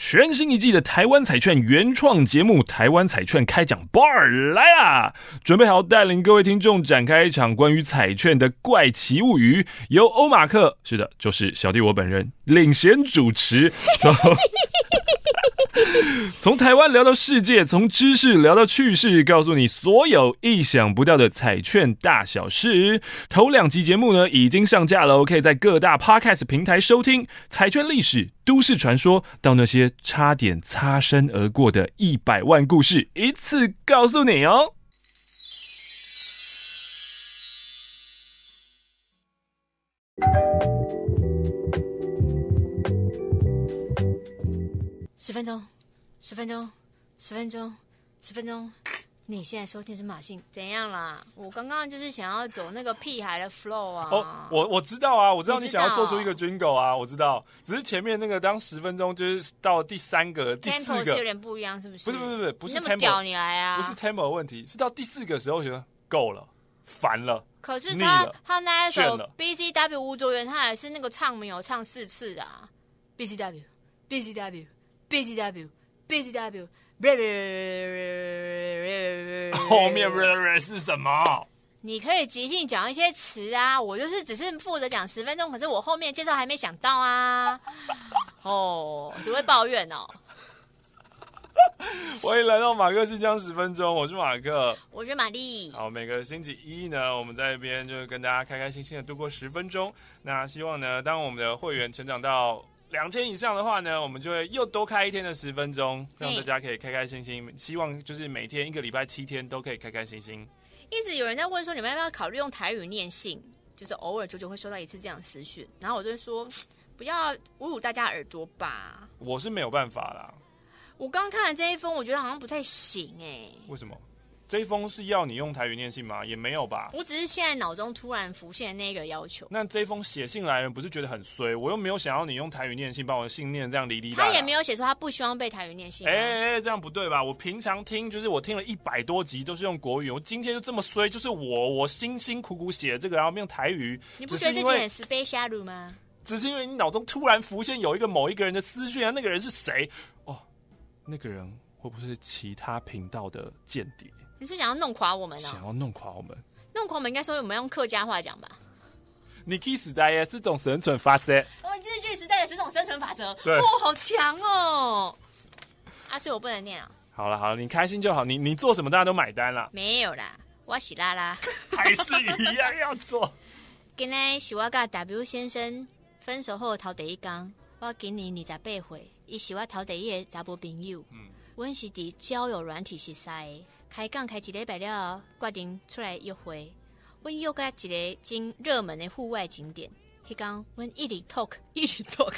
全新一季的台湾彩券原创节目《台湾彩券开奖 Bar》来啦！准备好带领各位听众展开一场关于彩券的怪奇物语，由欧马克，是的，就是小弟我本人领衔主持。从台湾聊到世界，从知识聊到趣事，告诉你所有意想不到的彩券大小事。头两集节目呢已经上架了，可以在各大 Podcast 平台收听。彩券历史、都市传说，到那些差点擦身而过的一百万故事，一次告诉你哦。十分钟，十分钟，十分钟，十分钟。你现在收听是马信，怎样啦？我刚刚就是想要走那个屁孩的 flow 啊！哦，我我知道啊，我知道你想要做出一个 jingle 啊，我知道。只是前面那个当十分钟就是到第三个、第四个是有点不一样，是不是？不是不是不是不是 tempo, 那么屌你来啊！不是 tempo 的问题，是到第四个时候觉得够了，烦了。可是他他那一首 B C W 吴卓源，他还是那个唱没有唱四次啊！B C W B C W B C W B C W。后面是什么？你可以即兴讲一些词啊，我就是只是负责讲十分钟，可是我后面介绍还没想到啊。哦，只会抱怨哦。欢迎来到马克信箱十分钟，我是马克，我是玛丽。好，每个星期一呢，我们在这边就是跟大家开开心心的度过十分钟。那希望呢，当我们的会员成长到。两千以上的话呢，我们就会又多开一天的十分钟，让大家可以开开心心。希望就是每天一个礼拜七天都可以开开心心。一直有人在问说，你们要不要考虑用台语念信？就是偶尔久久会收到一次这样的私讯，然后我就说，不要侮辱大家耳朵吧。我是没有办法啦。我刚看了这一封，我觉得好像不太行哎、欸。为什么？这一封是要你用台语念信吗？也没有吧。我只是现在脑中突然浮现那个要求。那这封写信来人不是觉得很衰？我又没有想要你用台语念信，把我的信念这样离离。他也没有写说他不希望被台语念信。哎哎哎，这样不对吧？我平常听就是我听了一百多集都是用国语，我今天就这么衰，就是我我辛辛苦苦写的这个，然后用台语。你不觉得自己很 special 吗？只是因为你脑中突然浮现有一个某一个人的私讯啊，那个人是谁？哦，那个人会不会是其他频道的间谍？你是想要弄垮我们呢？想要弄垮我们？弄垮我们应该说我们用客家话讲吧。你 K 时代耶是种生存法则。我们日据时代的十种生存法则。对，哇，好强哦！啊，所以我不能念啊。好了好了，你开心就好。你你做什么大家都买单了。没有啦，我喜拉拉，还是一样要做。今天是我跟 W 先生分手后头第一天，我今年二十八岁，伊是我头第一个查甫朋友。嗯，我是伫交友软体识识的。开讲开一礼拜了，决定出来约会。阮约个一个真热门的户外景点。迄讲，阮一直 talk，一直 talk，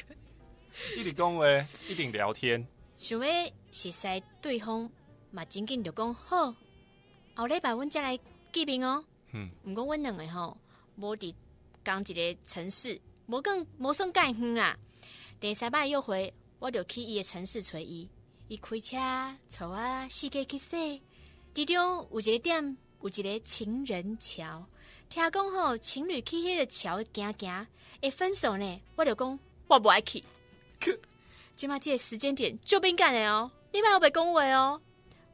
一直讲话，一直聊天。想要熟悉对方，嘛真紧就讲好。后礼拜阮再来见面哦。嗯，毋过阮两个吼，无伫同一个城市，无更无算介远啦。第三摆约会，我就去伊个城市找伊。伊开车，带我四界去踅。其中有一个点，有一个情人桥。听讲吼，情侣去迄个桥行行会分手呢。我就讲我不爱去。今麦这个时间点就敏感的哦，你莫有白讲话哦。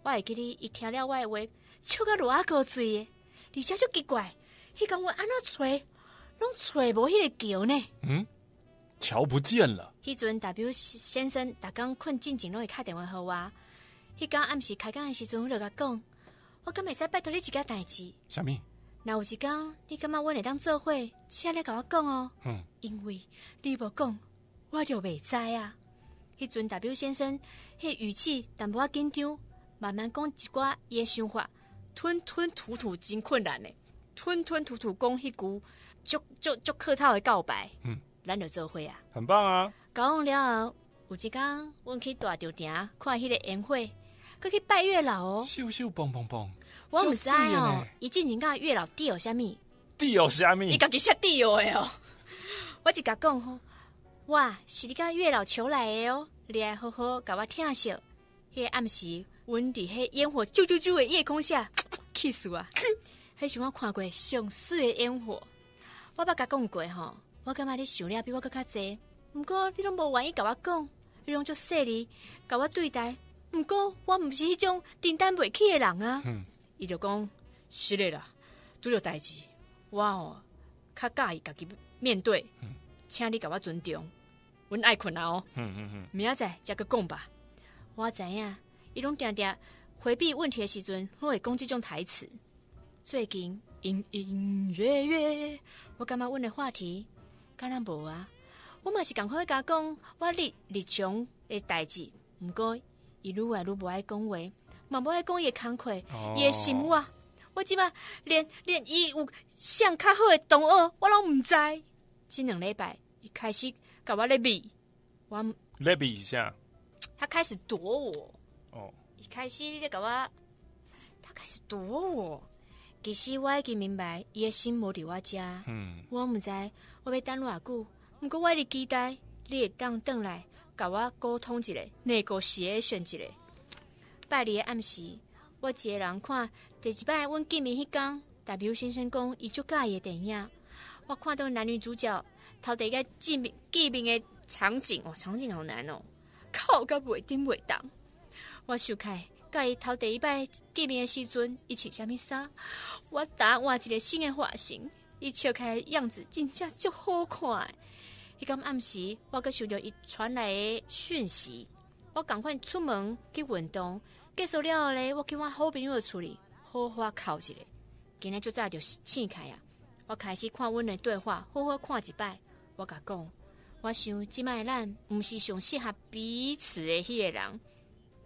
我会记得伊听了我的话，笑个落阿哥嘴，而且就奇怪，迄讲我安怎找，拢找无迄个桥呢？嗯，桥不见了。迄阵 W 先生逐工困进前拢会敲电话互我。迄天暗时开工的时阵，我就甲讲，我敢会使拜托你一件代志。啥物？若有一天，你感觉阮会当做伙，请你甲我讲哦。嗯。因为你无讲，我就未知啊。迄阵 W 先生，迄语气淡薄仔紧张，慢慢讲一寡伊的想法，吞吞吐吐真困难的，吞吞吐吐讲迄句足足足客套的告白。嗯。咱就做伙啊。很棒啊。讲完了后，有一天，阮去大稻埕看迄个烟火。可去拜月老哦，咻咻蹦蹦蹦，我唔知哦。伊进前甲月老地有虾米？地有虾米？伊家己写地有诶哦。我就甲讲吼，哇，是你甲月老求来诶哦。你来好好甲我听笑。迄个暗时，阮伫迄烟火啾啾啾诶夜空下，气死我！迄是我看过上水诶烟火。我捌甲讲过吼，我感觉你想了比我更加多。毋过你拢无愿意甲我讲，你拢足细腻，甲我对待。毋过我毋是迄种订单袂起的人啊。伊、嗯、就讲是的啦，拄着代志，我哦较介意家己面对，嗯、请你甲我尊重，阮爱困啊哦。嗯嗯嗯，明仔载再个讲吧。我知影，伊拢定定回避问题的时阵，拢会讲这种台词。最近隐隐约约，我感觉阮的话题敢若无啊。我嘛是赶快甲讲我日日常的代志，毋过。伊愈来愈无爱讲话，嘛无爱讲伊的工课，伊诶心话，我即摆连连伊有上较好诶同学，我拢毋知。即两礼拜，伊开始甲我咧比，我咧比一下，他开始躲我。哦，伊开始咧甲我，他开始躲我。其实我已经明白，伊的心无伫我遮。嗯，我毋知我要等偌久，毋过我伫期待你会当倒来。甲我沟通一下，内个写选一下。拜日的暗时，我一个人看第一摆，阮见面迄天，W 先生讲伊足介意的电影。我看到男女主角头第一个见面见面的场景，哇，场景好难哦，靠个袂顶袂当。我想开，甲伊头第一摆见面的时阵，伊穿啥物衫？我打换一个新的发型，伊笑开样子真正足好看。迄个暗时，我阁收到伊传来的讯息，我赶快出门去运动。结束了后咧，我去我好朋友厝里好好哭一下。今日就早就醒开啊！我开始看阮的对话，好好看一摆。我甲讲，我想即摆咱毋是上适合彼此的迄个人。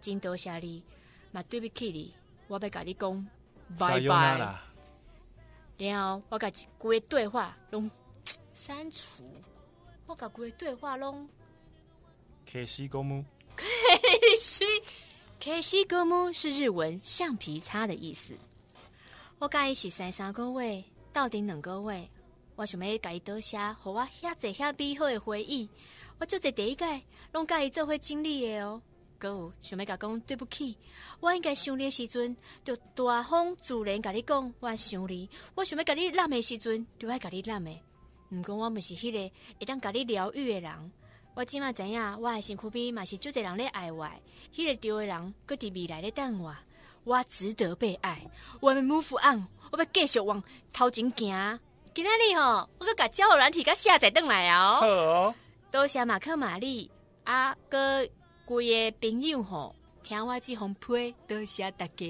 真多谢你，嘛对不起你，我要甲你讲拜拜。然后我甲一规个对话拢 删除。我甲规个对话拢，可惜哥木，可惜，可惜哥木是日文橡皮擦的意思。我甲伊是三三个月，到底两个月，我想要甲伊多写，互我遐济遐美好的回忆。我就在第一届拢甲伊做伙经历的哦。阁有想要甲讲对不起，我应该想你的时阵，就大方自然甲你讲我想你。我想要甲你揽的时阵，就爱甲你揽的。毋过我毋是迄个会当甲你疗愈的人，我即马知影，我的身躯边嘛是足侪人咧爱我，迄、那个对的人搁伫未来咧等我，我值得被爱，我要 move on，我要继续往头前行。今仔日吼，我搁甲交友软体甲下载登来哦。好哦，多谢马克玛丽。啊，搁规个朋友吼，听我即封批，多谢大家。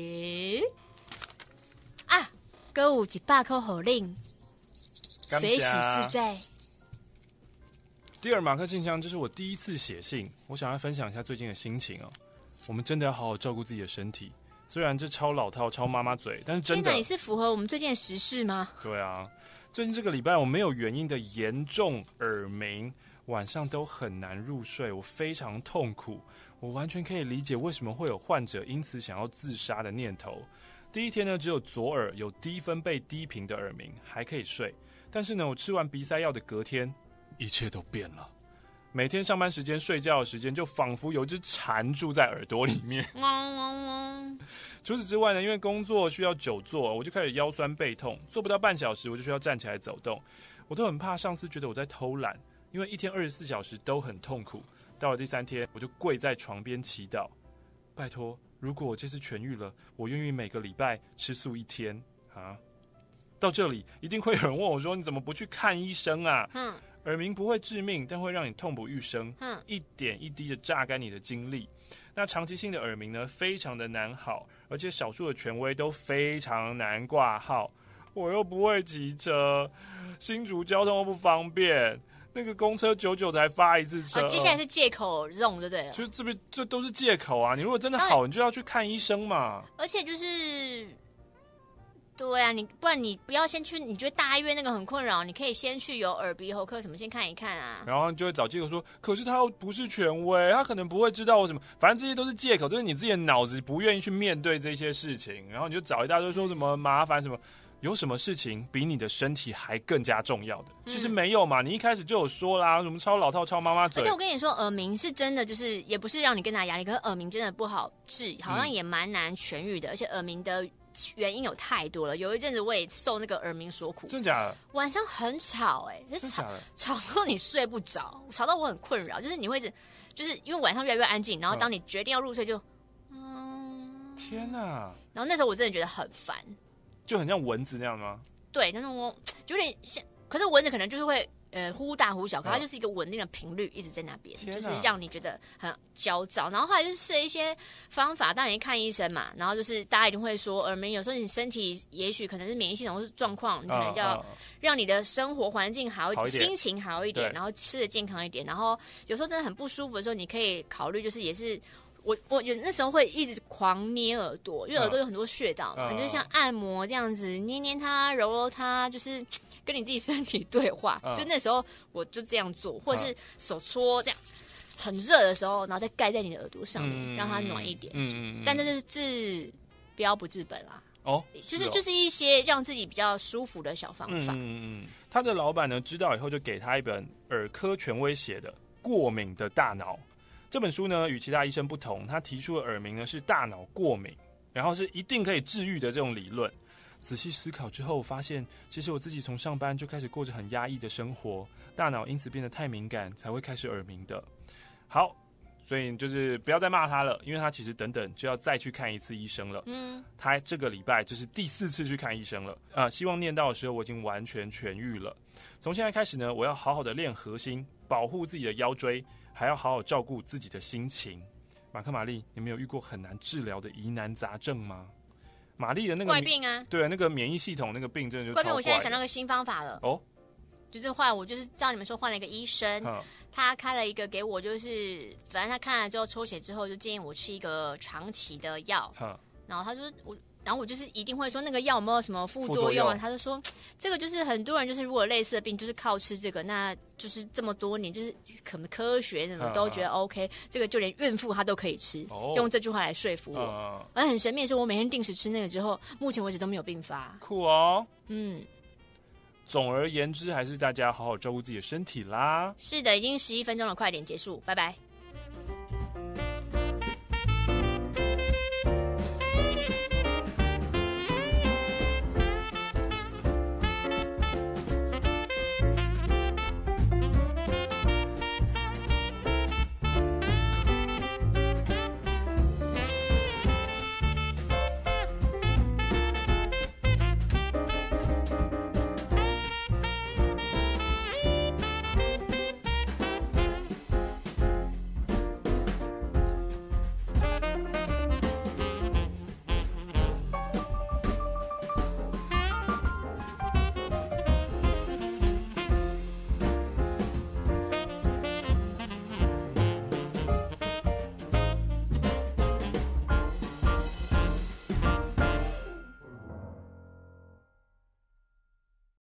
啊，搁有一百块好令。随喜自在。第二马克信箱，这是我第一次写信，我想要分享一下最近的心情哦。我们真的要好好照顾自己的身体，虽然这超老套、超妈妈嘴，但是真的。你是符合我们最近的时事吗？对啊，最近这个礼拜我没有原因的严重耳鸣，晚上都很难入睡，我非常痛苦。我完全可以理解为什么会有患者因此想要自杀的念头。第一天呢，只有左耳有低分贝低频的耳鸣，还可以睡。但是呢，我吃完鼻塞药的隔天，一切都变了。每天上班时间、睡觉的时间，就仿佛有一只蝉住在耳朵里面。除此之外呢，因为工作需要久坐，我就开始腰酸背痛，坐不到半小时，我就需要站起来走动。我都很怕上司觉得我在偷懒，因为一天二十四小时都很痛苦。到了第三天，我就跪在床边祈祷，拜托，如果我这次痊愈了，我愿意每个礼拜吃素一天啊。到这里一定会有人问我说：“你怎么不去看医生啊？” 嗯，耳鸣不会致命，但会让你痛不欲生。嗯，一点一滴的榨干你的精力。那长期性的耳鸣呢，非常的难好，而且少数的权威都非常难挂号。我又不会骑车，新竹交通又不方便，那个公车久久才发一次车。啊，接下来是借口用就对了。就这边这都是借口啊！你如果真的好，你就要去看医生嘛。而且就是。对啊，你不然你不要先去，你觉得大医院那个很困扰，你可以先去有耳鼻喉科什么先看一看啊。然后你就会找借口说，可是他又不是权威，他可能不会知道我什么，反正这些都是借口，就是你自己的脑子不愿意去面对这些事情，然后你就找一大堆说什么麻烦什么，有什么事情比你的身体还更加重要的？其实没有嘛，你一开始就有说啦，什么超老套、超妈妈嘴。而且我跟你说，耳鸣是真的，就是也不是让你更大压力，可是耳鸣真的不好治，好像也蛮难痊愈的，而且耳鸣的。原因有太多了，有一阵子我也受那个耳鸣所苦。真的假的？晚上很吵，欸，哎，吵吵到你睡不着，吵到我很困扰。就是你会一直就是因为晚上越来越安静，然后当你决定要入睡就，嗯，天哪！然后那时候我真的觉得很烦，就很像蚊子那样吗？对，那种有点像，可是蚊子可能就是会。呃，忽大忽小，可它就是一个稳定的频率，一直在那边，啊、就是让你觉得很焦躁。然后后来就是试了一些方法，当然看医生嘛。然后就是大家一定会说，耳鸣有时候你身体也许可能是免疫系统或是状况，你可能要让你的生活环境好，好一点，心情好一点，然后吃的健康一点。然后有时候真的很不舒服的时候，你可以考虑，就是也是我我有那时候会一直狂捏耳朵，因为耳朵有很多穴道嘛，就是像按摩这样子，捏捏它，揉揉它，就是。跟你自己身体对话，嗯、就那时候我就这样做，或者是手搓这样，很热的时候，然后再盖在你的耳朵上面，嗯、让它暖一点。嗯，但这是治标不治本啊。哦，就是就是一些让自己比较舒服的小方法。嗯嗯，他的老板呢知道以后就给他一本耳科权威写的《过敏的大脑》这本书呢，与其他医生不同，他提出的耳鸣呢是大脑过敏，然后是一定可以治愈的这种理论。仔细思考之后，我发现其实我自己从上班就开始过着很压抑的生活，大脑因此变得太敏感，才会开始耳鸣的。好，所以就是不要再骂他了，因为他其实等等就要再去看一次医生了。嗯，他这个礼拜就是第四次去看医生了。啊、呃，希望念到的时候我已经完全痊愈了。从现在开始呢，我要好好的练核心，保护自己的腰椎，还要好好照顾自己的心情。马克玛丽，你们有遇过很难治疗的疑难杂症吗？玛丽的那个怪病啊，对啊，那个免疫系统那个病症就怪，怪病。我现在想到个新方法了。哦，就是换我就是照你们说换了一个医生，嗯、他开了一个给我，就是反正他看了之后抽血之后就建议我吃一个长期的药，嗯、然后他说我。然后我就是一定会说那个药有没有什么副作用啊？他就说这个就是很多人就是如果类似的病就是靠吃这个，那就是这么多年就是可能科学什么都觉得 OK，这个就连孕妇她都可以吃，用这句话来说服我。而很神秘的是，我每天定时吃那个之后，目前为止都没有病发。酷哦，嗯。总而言之，还是大家好好照顾自己的身体啦。是的，已经十一分钟了，快点结束，拜拜。